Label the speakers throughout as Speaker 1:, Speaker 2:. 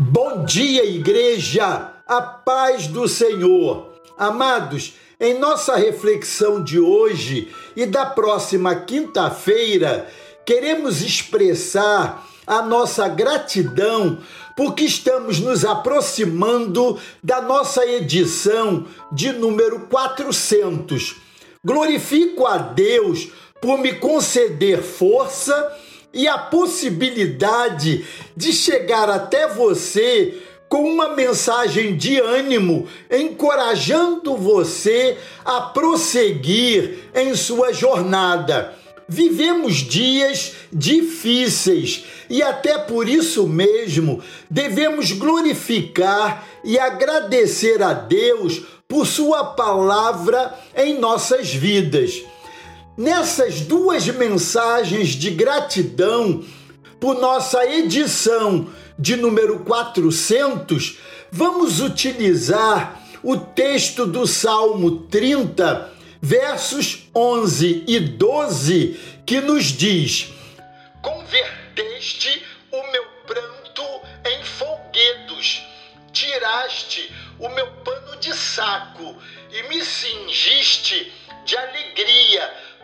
Speaker 1: Bom dia, igreja! A paz do Senhor. Amados, em nossa reflexão de hoje e da próxima quinta-feira, queremos expressar a nossa gratidão porque estamos nos aproximando da nossa edição de número 400. Glorifico a Deus por me conceder força e a possibilidade de chegar até você com uma mensagem de ânimo, encorajando você a prosseguir em sua jornada. Vivemos dias difíceis e até por isso mesmo devemos glorificar e agradecer a Deus por Sua palavra em nossas vidas. Nessas duas mensagens de gratidão por nossa edição de número 400, vamos utilizar o texto do Salmo 30, versos 11 e 12, que nos diz: Converteste o meu pranto em folguedos, tiraste o meu pano de saco e me cingiste de alegria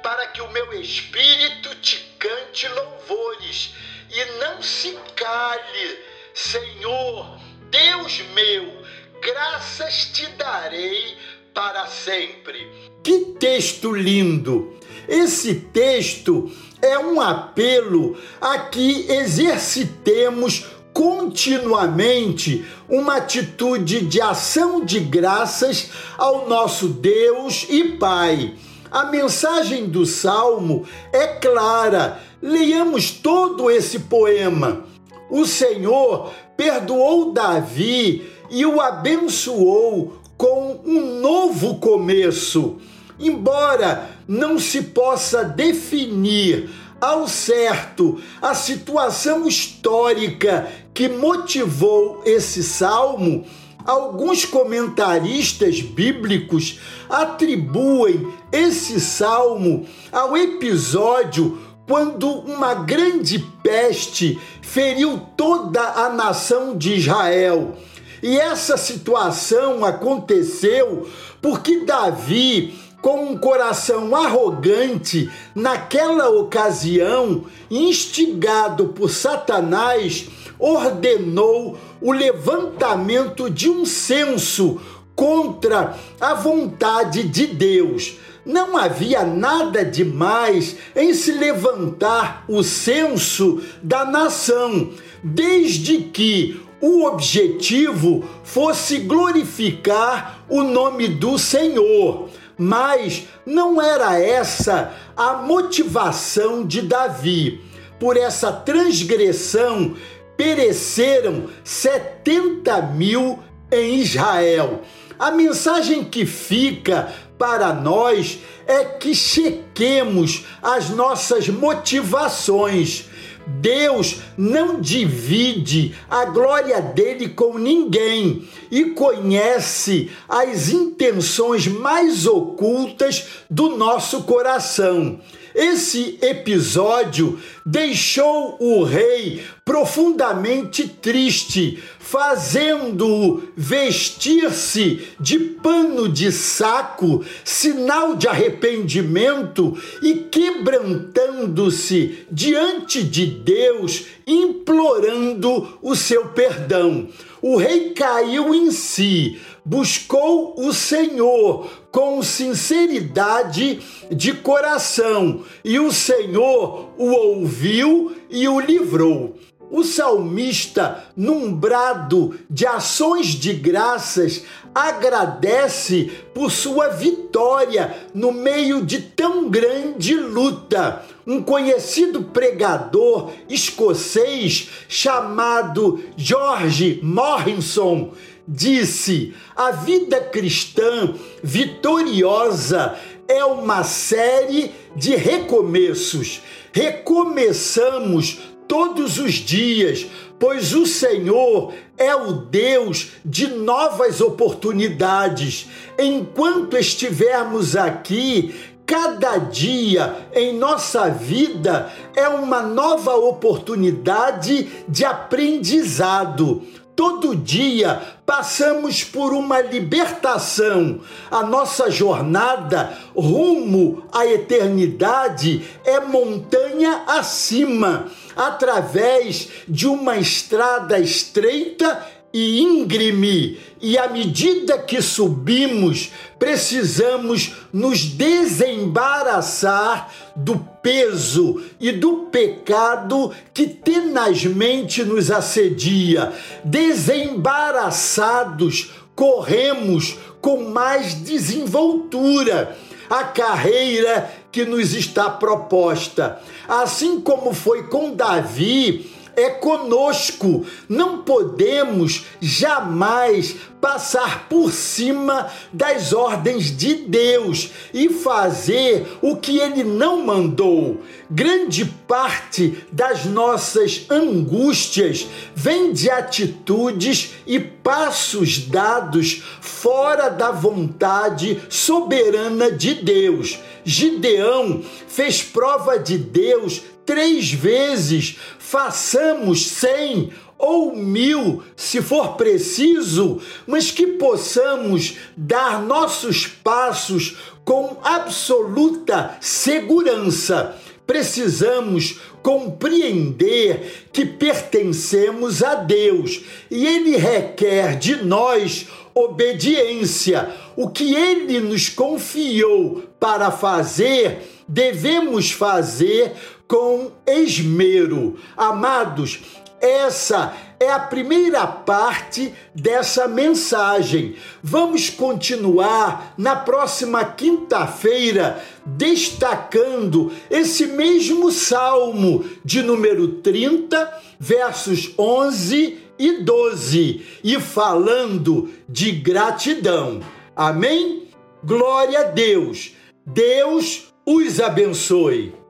Speaker 1: para que o meu espírito te cante louvores e não se cale, Senhor, Deus meu, graças te darei para sempre. Que texto lindo! Esse texto é um apelo a que exercitemos continuamente uma atitude de ação de graças ao nosso Deus e Pai a mensagem do salmo é clara. Leiamos todo esse poema. O Senhor perdoou Davi e o abençoou com um novo começo. Embora não se possa definir ao certo a situação histórica que motivou esse salmo, Alguns comentaristas bíblicos atribuem esse salmo ao episódio quando uma grande peste feriu toda a nação de Israel. E essa situação aconteceu porque Davi, com um coração arrogante, naquela ocasião, instigado por Satanás, ordenou o levantamento de um censo contra a vontade de Deus. Não havia nada demais em se levantar o censo da nação, desde que o objetivo fosse glorificar o nome do Senhor. Mas não era essa a motivação de Davi. Por essa transgressão, pereceram 70 mil em Israel. A mensagem que fica para nós é que chequemos as nossas motivações. Deus não divide a glória dele com ninguém e conhece as intenções mais ocultas do nosso coração. Esse episódio deixou o rei profundamente triste, fazendo-o vestir-se de pano de saco, sinal de arrependimento, e quebrantando-se diante de Deus, implorando o seu perdão. O rei caiu em si, buscou o Senhor com sinceridade de coração, e o Senhor o ouviu e o livrou. O salmista, num brado de ações de graças, agradece por sua vitória no meio de tão grande luta. Um conhecido pregador escocês chamado George Morrison disse: a vida cristã vitoriosa é uma série de recomeços. Recomeçamos todos os dias, pois o Senhor é o Deus de novas oportunidades. Enquanto estivermos aqui, Cada dia em nossa vida é uma nova oportunidade de aprendizado. Todo dia passamos por uma libertação. A nossa jornada rumo à eternidade é montanha acima, através de uma estrada estreita e íngreme, e à medida que subimos, precisamos nos desembaraçar do peso e do pecado que tenazmente nos assedia. Desembaraçados, corremos com mais desenvoltura a carreira que nos está proposta. Assim como foi com Davi, é conosco. Não podemos jamais passar por cima das ordens de Deus e fazer o que ele não mandou. Grande parte das nossas angústias vem de atitudes e passos dados fora da vontade soberana de Deus. Gideão fez prova de Deus três vezes, façamos cem ou mil, se for preciso, mas que possamos dar nossos passos com absoluta segurança. Precisamos compreender que pertencemos a Deus e Ele requer de nós obediência. O que Ele nos confiou para fazer, devemos fazer com esmero. Amados, essa é a primeira parte dessa mensagem. Vamos continuar na próxima quinta-feira destacando esse mesmo salmo de número 30, versos 11 e 12 e falando de gratidão. Amém? Glória a Deus. Deus os abençoe.